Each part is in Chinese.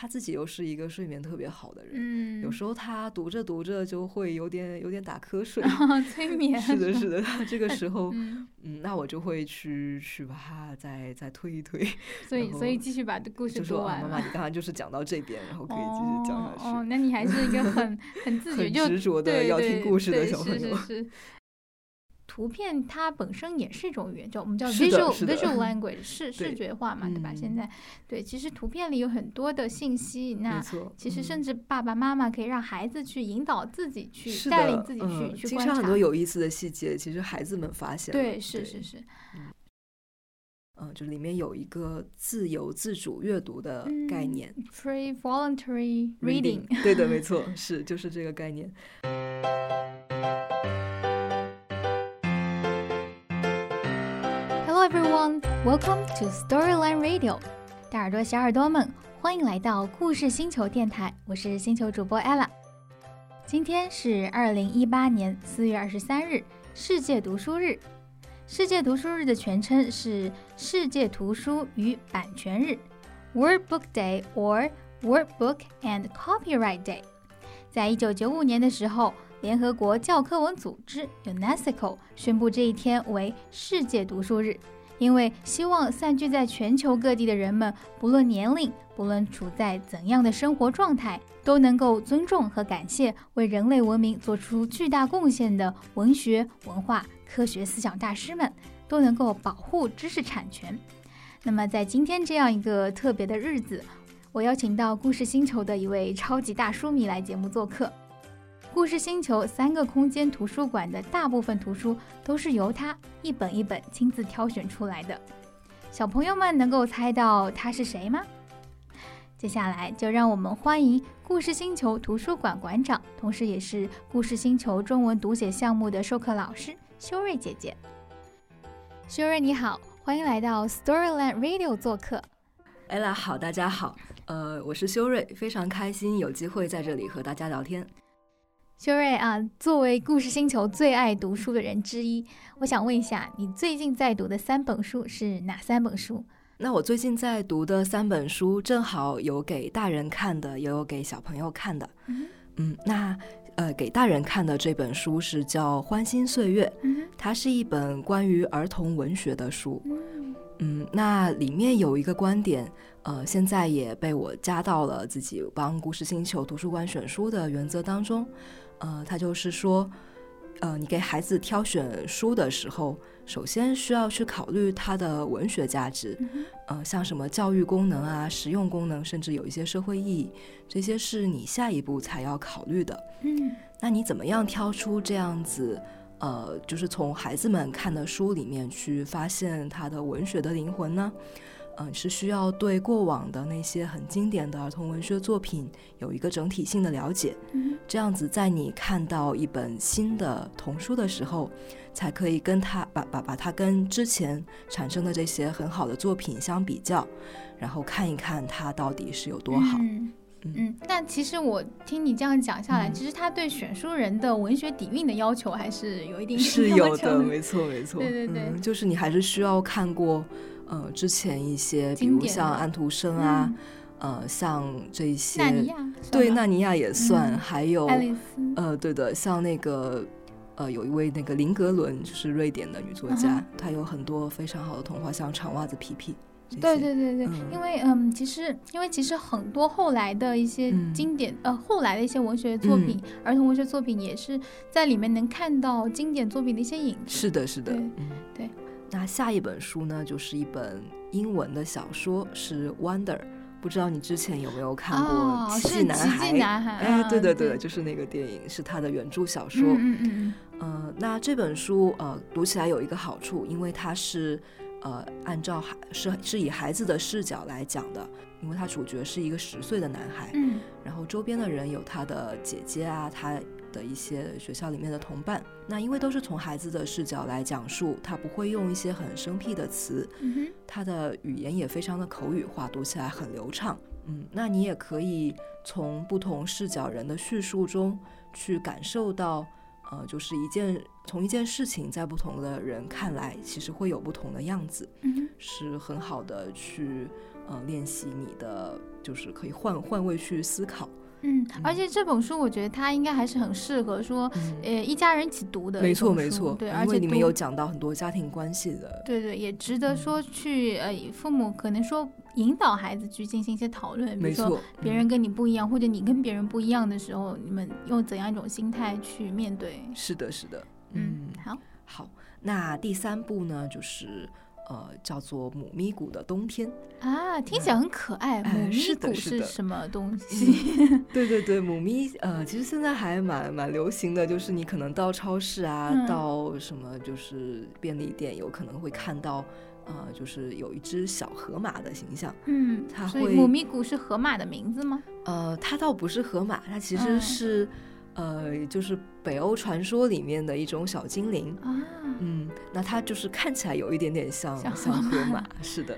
他自己又是一个睡眠特别好的人，嗯，有时候他读着读着就会有点有点打瞌睡，催 眠。是的，是的，他这个时 候，嗯，嗯，那我就会去去把他再再推一推，所以所以继续把故事就说完了。妈妈，你刚刚就是讲到这边，然后可以继续讲下去。哦哦，那你还是一个很很自觉，很就执着的要听故事的小朋友是是是。图片它本身也是一种语言，叫我们叫 visual visual language，视视觉化嘛，对吧？嗯现在对，其实图片里有很多的信息，那，其实嗯甚至爸爸妈妈可以让孩子去引导自己去带领自己去、观察很多。有意思的细节，其实孩子们发现对，是是，是，嗯，就里面有一个自由自主阅读的概嗯念。free voluntary reading。对的，没 错，是就是这个概念。Welcome to Storyline Radio。大耳朵小耳朵们，欢迎来到故事星球电台，我是星球主播 Ella。今天是二零一八年四月二十三日，世界读书日。世界读书日的全称是世界图书与版权日 （Word Book Day or Word Book and Copyright Day）。在一九九五年的时候，联合国教科文组织 UNESCO 宣布这一天为世界读书日，因为希望散居在全球各地的人们，不论年龄，不论处在怎样的生活状态，都能够尊重和感谢为人类文明做出巨大贡献的文学、文化、科学思想大师们，都能够保护知识产权。那么，在今天这样一个特别的日子，我邀请到故事星球的一位超级大书迷来节目做客。故事星球三个空间图书馆的大部分图书都是由他一本一本亲自挑选出来的。小朋友们能够猜到他是谁吗？接下来就让我们欢迎故事星球图书馆馆长，同时也是故事星球中文读写项目的授课老师修睿姐姐。修睿你好，欢迎来到 Storyland Radio 做客。ella 好，大家好，呃，我是修睿，非常开心有机会在这里和大家聊天。修睿啊，作为故事星球最爱读书的人之一，我想问一下，你最近在读的三本书是哪三本书？那我最近在读的三本书，正好有给大人看的，也有给小朋友看的。嗯嗯，那呃，给大人看的这本书是叫《欢欣岁月》，嗯它是一本关于儿童文学的书。嗯嗯，那里面有一个观点，呃，现在也被我加到了自己帮故事星球图书馆选书的原则当中。呃，他就是说，呃，你给孩子挑选书的时候，首先需要去考虑它的文学价值，嗯呃，像什么教育功能啊、实用功能，甚至有一些社会意义，这些是你下一步才要考虑的。嗯那你怎么样挑出这样子，呃，就是从孩子们看的书里面去发现他的文学的灵魂呢？嗯、是需要对过往的那些很经典的儿童文学作品有一个整体性的了解，嗯这样子在你看到一本新的童书的时候，才可以跟它把把把它跟之前产生的这些很好的作品相比较，然后看一看它到底是有多好。嗯嗯嗯，但其实我听你这样讲下来，嗯其实他对选书人的文学底蕴的要求还是有一定是有的，没错没错。对对对嗯，就是你还是需要看过，呃，之前一些，比如像安徒生啊，嗯呃，像这一些，纳尼亚对，纳尼亚也算，嗯还有，呃，对的，像那个。呃，有一位那个林格伦，就是瑞典的女作家，嗯她有很多非常好的童话，像《长袜子皮皮》。对对对对，嗯因为嗯，其实因为其实很多后来的一些嗯经典、呃后来的一些文学作品、儿童文学作品，也是在里面能看到经典作品的一些影子。是的，是的，对嗯，对。那下一本书呢，就是一本英文的小说，是《Wonder》，不知道你之前有没有看过哦，《奇迹男孩》迹男孩，哎，对嗯对对，就是那个电影，是他的原著小说。嗯嗯嗯呃，那这本书呃读起来有一个好处，因为它是呃按照孩是是以孩子的视角来讲的，因为他主角是一个十岁的男孩，嗯然后周边的人有他的姐姐啊，他的一些学校里面的同伴。那因为都是从孩子的视角来讲述，他不会用一些很生僻的词，嗯哼他的语言也非常的口语化，读起来很流畅。嗯，那你也可以从不同视角人的叙述中去感受到，呃，就是一件从一件事情在不同的人看来，其实会有不同的样子，嗯是很好的去呃练习你的就是可以换换位去思考。嗯，而且这本书我觉得它应该还是很适合说，呃，一家人一起读的。没错没错，对，而且里面有讲到很多家庭关系的。对对，也值得说去呃，父母可能说引导孩子去进行一些讨论，比如说别人跟你不一样，或者你跟别人不一样的时候，你们用怎样一种心态去面对？是的，是的。嗯，好，好，那第三部呢，就是。呃，叫做母咪谷的冬天啊，听起来很可爱。母咪谷是什么东西？对对对，母咪呃，其实现在还蛮蛮流行的，就是你可能到超市啊，到什么就是便利店，有可能会看到，呃，就是有一只小河马的形象。嗯，它会母咪谷是河马的名字吗？呃，它倒不是河马，它其实是。呃，就是北欧传说里面的一种小精灵啊，嗯，那它就是看起来有一点点像像 河马，是的，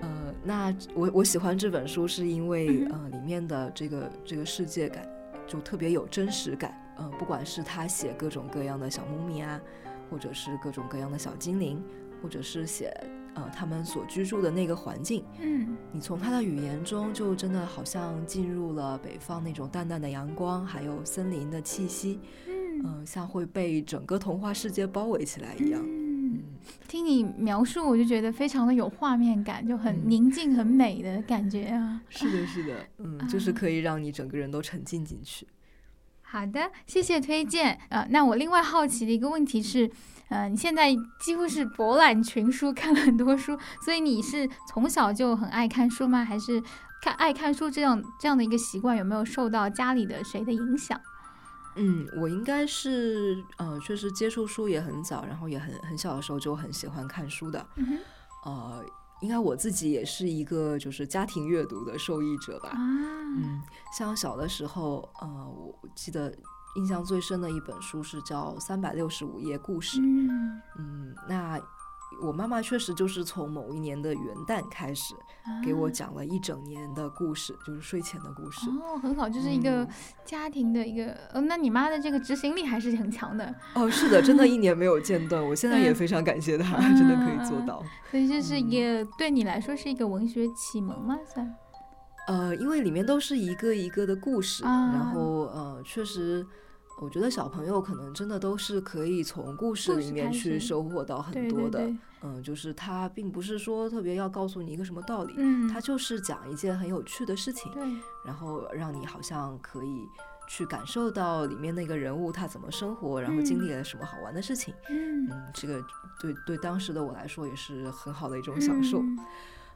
呃，那我我喜欢这本书是因为呃里面的这个这个世界感就特别有真实感，呃，不管是他写各种各样的小猫咪啊，或者是各种各样的小精灵，或者是写。呃，他们所居住的那个环境，嗯，你从他的语言中就真的好像进入了北方那种淡淡的阳光，还有森林的气息，嗯，像会被整个童话世界包围起来一样。嗯，听你描述，我就觉得非常的有画面感，就很宁静、很美的感觉啊。是的，是的，嗯，就是可以让你整个人都沉浸进去。好的，谢谢推荐。呃，那我另外好奇的一个问题是。呃，你现在几乎是博览群书，看了很多书，所以你是从小就很爱看书吗？还是看爱看书这样这样的一个习惯有没有受到家里的谁的影响？嗯，我应该是呃，确实接触书也很早，然后也很很小的时候就很喜欢看书的。呃，应该我自己也是一个就是家庭阅读的受益者吧。啊，嗯，像小的时候，呃，我记得。印象最深的一本书是叫《三百六十五页故事》。嗯，那我妈妈确实就是从某一年的元旦开始，给我讲了一整年的故事，就是睡前的故事。哦，很好，就是一个家庭的一个。哦，那你妈的这个执行力还是很强的。哦，是的，真的，一 年没有间断。我现在也非常感谢她，真的可以做到。所以这是一个对你来说是一个文学启蒙吗？算。呃，因为里面都是一个一个的故事，然后呃，确实。我觉得小朋友可能真的都是可以从故事里面去收获到很多的，嗯，就是他并不是说特别要告诉你一个什么道理，嗯，他就是讲一件很有趣的事情，然后让你好像可以去感受到里面那个人物他怎么生活，然后经历了什么好玩的事情，嗯，这个对对当时的我来说也是很好的一种享受，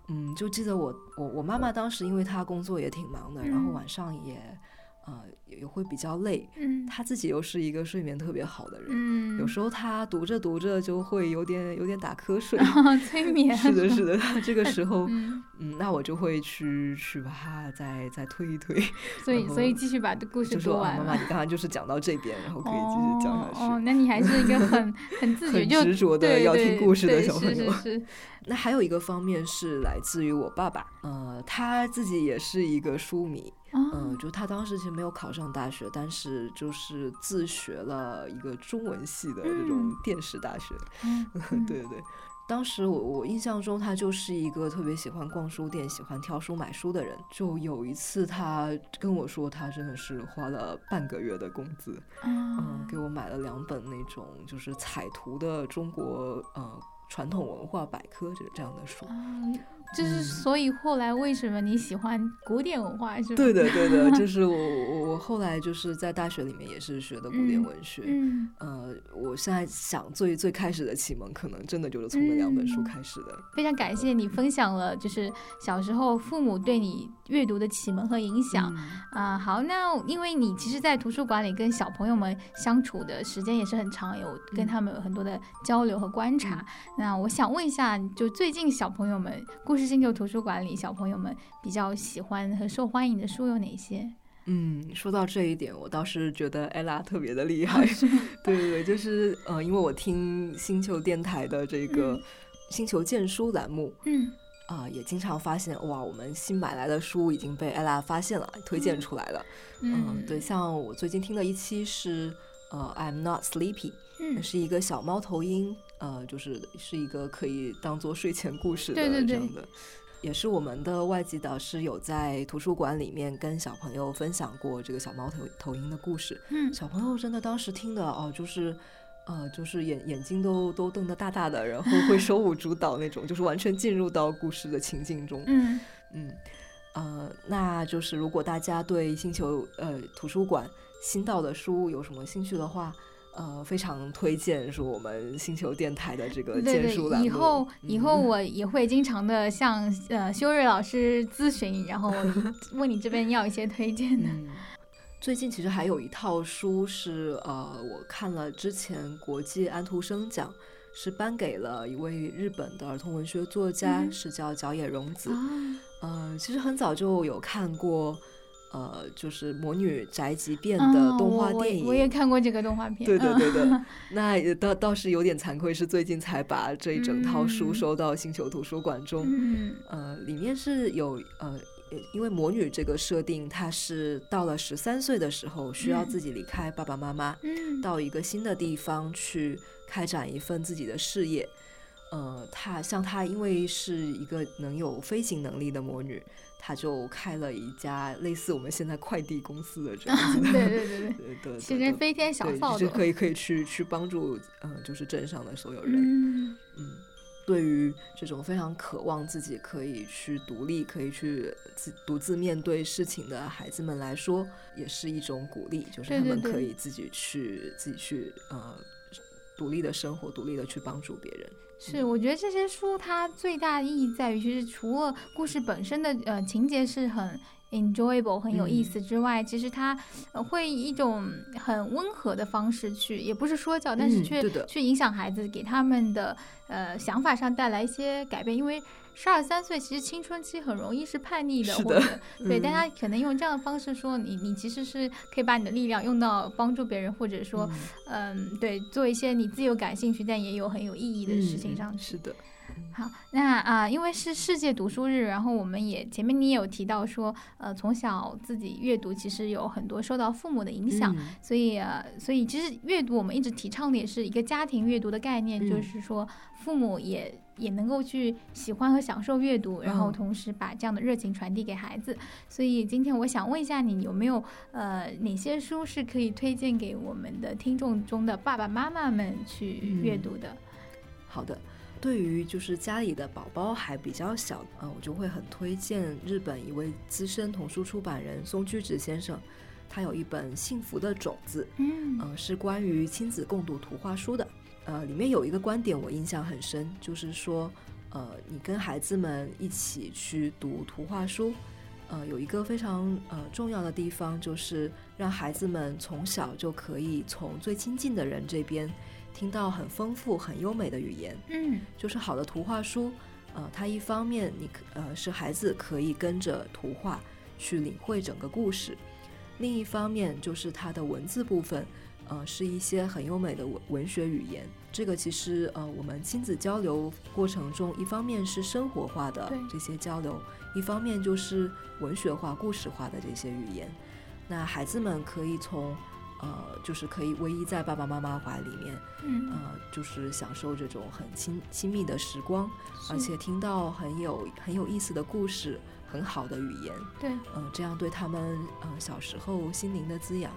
嗯，就记得我我我妈妈当时因为她工作也挺忙的，然后晚上也。呃，也会比较累。嗯，他自己又是一个睡眠特别好的人。嗯，有时候他读着读着就会有点有点打瞌睡。催眠。是的，是的。这个时候，嗯，那我就会去去把他再再推一推。所以，所以继续把故事说完。妈妈，你刚刚就是讲到这边，然后可以继续讲下去。哦，那你还是一个很 很自觉、执着的要听故事的小朋友。是是是。那还有一个方面是来自于我爸爸，呃，他自己也是一个书迷。嗯，就他当时其实没有考上大学，但是就是自学了一个中文系的这种电视大学。对对对，当时我我印象中他就是一个特别喜欢逛书店、喜欢挑书买书的人。就有一次他跟我说，他真的是花了半个月的工资，嗯，给我买了两本那种就是彩图的中国呃传统文化百科这这样的书。就是，所以后来为什么你喜欢古典文化？是吧？对的，对的，就 是我我我后来就是在大学里面也是学的古典文学。嗯，呃，我现在想最最开始的启蒙，可能真的就是从那两本书开始的。非常感谢你分享了，就是小时候父母对你阅读的启蒙和影响啊。好，那因为你其实，在图书馆里跟小朋友们相处的时间也是很长，有跟他们有很多的交流和观察。那我想问一下，就最近小朋友们故事。星球图书馆里，小朋友们比较喜欢和受欢迎的书有哪些？嗯，说到这一点，我倒是觉得 ella 特别的厉害。对对对，就是呃，因为我听星球电台的这个星球荐书栏目，嗯啊，也经常发现哇，我们新买来的书已经被 ella 发现了，推荐出来了。嗯，对，像我最近听的一期是呃，I'm not sleepy，嗯，是一个小猫头鹰。呃，就是是一个可以当做睡前故事的这样的，也是我们的外籍导师有在图书馆里面跟小朋友分享过这个小猫头头鹰的故事。嗯，小朋友真的当时听的哦，就是呃，就是眼眼睛都都瞪得大大的，然后会 手舞足蹈那种，就是完全进入到故事的情境中。嗯嗯，呃，那就是如果大家对星球呃图书馆新到的书有什么兴趣的话。呃，非常推荐说我们星球电台的这个荐书栏目。以后以后我也会经常的向呃修睿老师咨询，然后 问你这边要一些推荐的。最近其实还有一套书是呃，我看了之前国际安徒生奖是颁给了一位日本的儿童文学作家，是叫角野荣子。呃，其实很早就有看过。呃，就是魔女宅急便的动画电影，我也看过这个动画片。对对对对，那也倒倒是有点惭愧，是最近才把这一整套书收到星球图书馆中。嗯呃，里面是有呃，因为魔女这个设定，她是到了十三岁的时候，需要自己离开爸爸妈妈，嗯到一个新的地方去开展一份自己的事业。呃，她像她，因为是一个能有飞行能力的魔女。他就开了一家类似我们现在快递公司的这样 子的，对对对。对 对，其实飞天小扫帚，可以可以去去帮助，嗯，就是镇上的所有人，嗯。嗯，对于这种非常渴望自己可以去独立，可以去自独自面对事情的孩子们来说，也是一种鼓励，就是他们可以自己去自己去呃独立的生活，独立的去帮助别人。是，我觉得这些书它最大的意义在于，其实除了故事本身的呃情节是很 enjoyable 很有意思之外，其实它会以一种很温和的方式去，也不是说教，但是却去影响孩子，给他们的呃想法上带来一些改变，因为。十二三岁其实青春期很容易是叛逆的，或者对，但他可能用这样的方式说你，你其实是可以把你的力量用到帮助别人，或者说，嗯，对，做一些你自由感兴趣但也有很有意义的事情上去。是的。好，那啊，因为是世界读书日，然后我们也前面你也有提到说，呃，从小自己阅读其实有很多受到父母的影响，所以呃，所以其实阅读我们一直提倡的也是一个家庭阅读的概念，就是说父母也也能够去喜欢和享受阅读，然后同时把这样的热情传递给孩子。所以今天我想问一下你，有没有呃哪些书是可以推荐给我们的听众中的爸爸妈妈们去阅读的？好的。对于就是家里的宝宝还比较小，呃，我就会很推荐日本一位资深童书出版人松居直先生，他有一本《幸福的种子》，嗯，是关于亲子共读图画书的。呃，里面有一个观点我印象很深，就是说，呃，你跟孩子们一起去读图画书，呃，有一个非常呃重要的地方，就是让孩子们从小就可以从最亲近的人这边。听到很丰富、很优美的语言，嗯，就是好的图画书，呃，它一方面你呃是孩子可以跟着图画去领会整个故事，另一方面就是它的文字部分，呃，是一些很优美的文文学语言。这个其实呃，我们亲子交流过程中，一方面是生活化的这些交流，一方面就是文学化、故事化的这些语言。那孩子们可以从。呃，就是可以偎依在爸爸妈妈怀里面，嗯，呃，就是享受这种很亲亲密的时光，而且听到很有很有意思的故事，很好的语言，对，呃，这样对他们呃小时候心灵的滋养，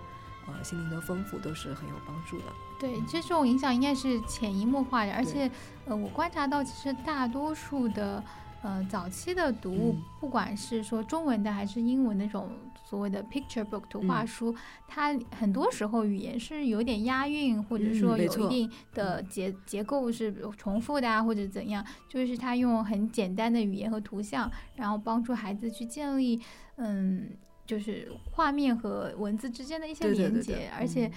呃，心灵的丰富都是很有帮助的。对，其实这种影响应该是潜移默化的，而且，呃，我观察到其实大多数的。呃，早期的读物，不管是说中文的还是英文那种所谓的 picture book 图画书，它很多时候语言是有点押韵，或者说有一定的结结构是重复的啊，或者怎样，就是它用很简单的语言和图像，然后帮助孩子去建立，嗯，就是画面和文字之间的一些连接，而且。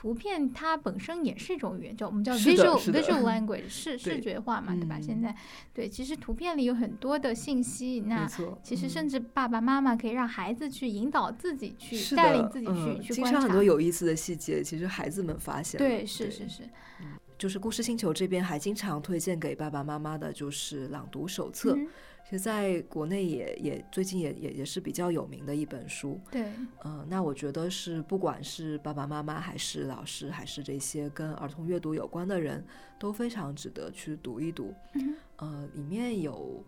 图片它本身也是一种语言，叫我们叫 visual visual language，视视觉化嘛，对吧？现在对，其实图片里有很多的信息，那其实甚至爸爸妈妈可以让孩子去引导自己去带领自己去去观察很多有意思的细节，其实孩子们发现对，是是是，就是故事星球这边还经常推荐给爸爸妈妈的就是朗读手册。其实在国内也也最近也也也是比较有名的一本书，对，嗯，那我觉得是不管是爸爸妈妈还是老师还是这些跟儿童阅读有关的人都非常值得去读一读，呃，里面有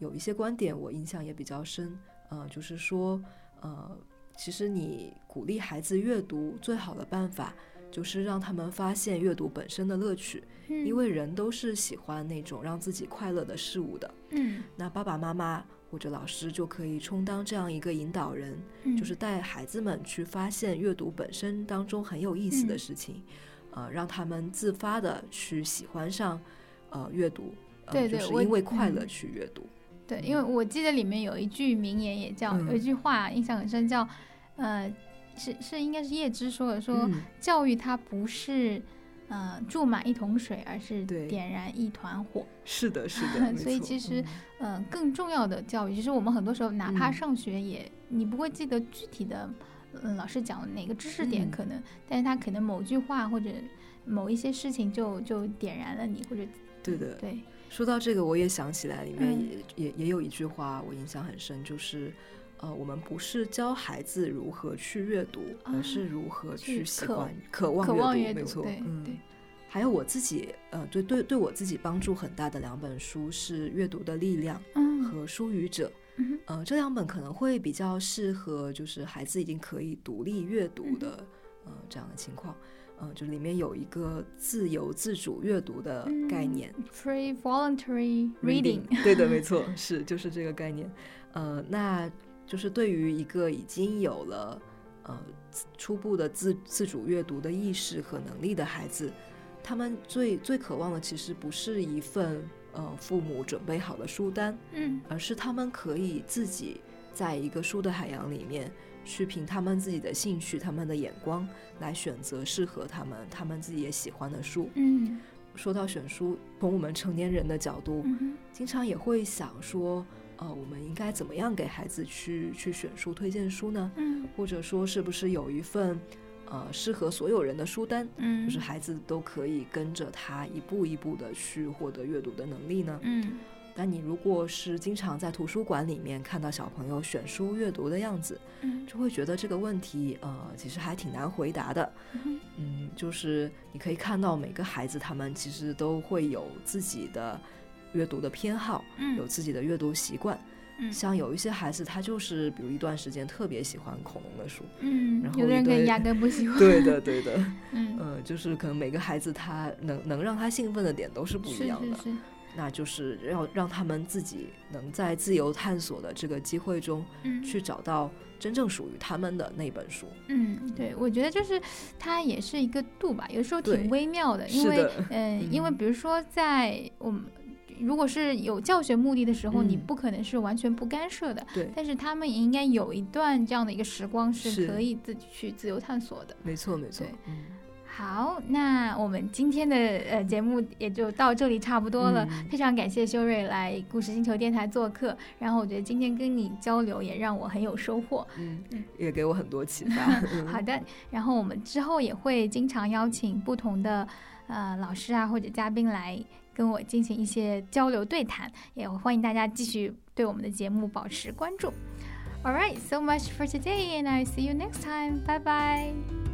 有一些观点我印象也比较深，呃，就是说，呃，其实你鼓励孩子阅读最好的办法。就是让他们发现阅读本身的乐趣，因为人都是喜欢那种让自己快乐的事物的。嗯，那爸爸妈妈或者老师就可以充当这样一个引导人，就是带孩子们去发现阅读本身当中很有意思的事情，呃，让他们自发的去喜欢上呃阅读，对对，就是因为快乐去阅读。对，因为我记得里面有一句名言，也叫有一句话印象很深，叫呃。是是，应该是叶芝说的，说教育它不是，呃，注满一桶水，而是点燃一团火。是的，是的。所以其实，呃，更重要的教育，其实我们很多时候哪怕上学也，你不会记得具体的，嗯，老师讲的哪个知识点可能，但是他可能某句话或者某一些事情就就点燃了你，或者对的。对。说到这个，我也想起来，里面也也也有一句话我印象很深，就是。呃，我们不是教孩子如何去阅读，而是如何去喜欢、渴望阅读。没错，嗯。还有我自己，呃，对对对我自己帮助很大的两本书是《阅读的力量》和《书语者》。呃，这两本可能会比较适合，就是孩子已经可以独立阅读的，呃，这样的情况。嗯，就里面有一个自由自主阅读的概念，free voluntary reading。对的，没错，是就是这个概念。呃，那。就是对于一个已经有了呃初步的自自主阅读的意识和能力的孩子，他们最最渴望的其实不是一份呃父母准备好的书单，嗯，而是他们可以自己在一个书的海洋里面去凭他们自己的兴趣、他们的眼光来选择适合他们、他们自己也喜欢的书。嗯，说到选书，从我们成年人的角度，经常也会想说。呃，我们应该怎么样给孩子去去选书、推荐书呢？嗯，或者说是不是有一份呃适合所有人的书单？嗯，就是孩子都可以跟着他一步一步的去获得阅读的能力呢？嗯，那你如果是经常在图书馆里面看到小朋友选书阅读的样子，嗯，就会觉得这个问题呃其实还挺难回答的。嗯，就是你可以看到每个孩子他们其实都会有自己的。阅读的偏好，有自己的阅读习惯，像有一些孩子，他就是比如一段时间特别喜欢恐龙的书，嗯，然后有的人压根不喜欢，对的，对的，嗯，呃，就是可能每个孩子他能能让他兴奋的点都是不一样的，那就是要让他们自己能在自由探索的这个机会中，去找到真正属于他们的那本书。嗯，对，我觉得就是它也是一个度吧，有时候挺微妙的，因为，嗯，因为比如说在我们。如果是有教学目的的时候，你不可能是完全不干涉的。对。但是他们也应该有一段这样的一个时光，是可以自己去自由探索的。没错，没错。嗯。好，那我们今天的呃节目也就到这里差不多了。非常感谢修睿来故事星球电台做客，然后我觉得今天跟你交流也让我很有收获。嗯嗯。也给我很多启发。好的。然后我们之后也会经常邀请不同的呃老师啊或者嘉宾来。跟我进行一些交流对谈，也欢迎大家继续对我们的节目保持关注。All right, so much for today, and I see you next time. Bye bye.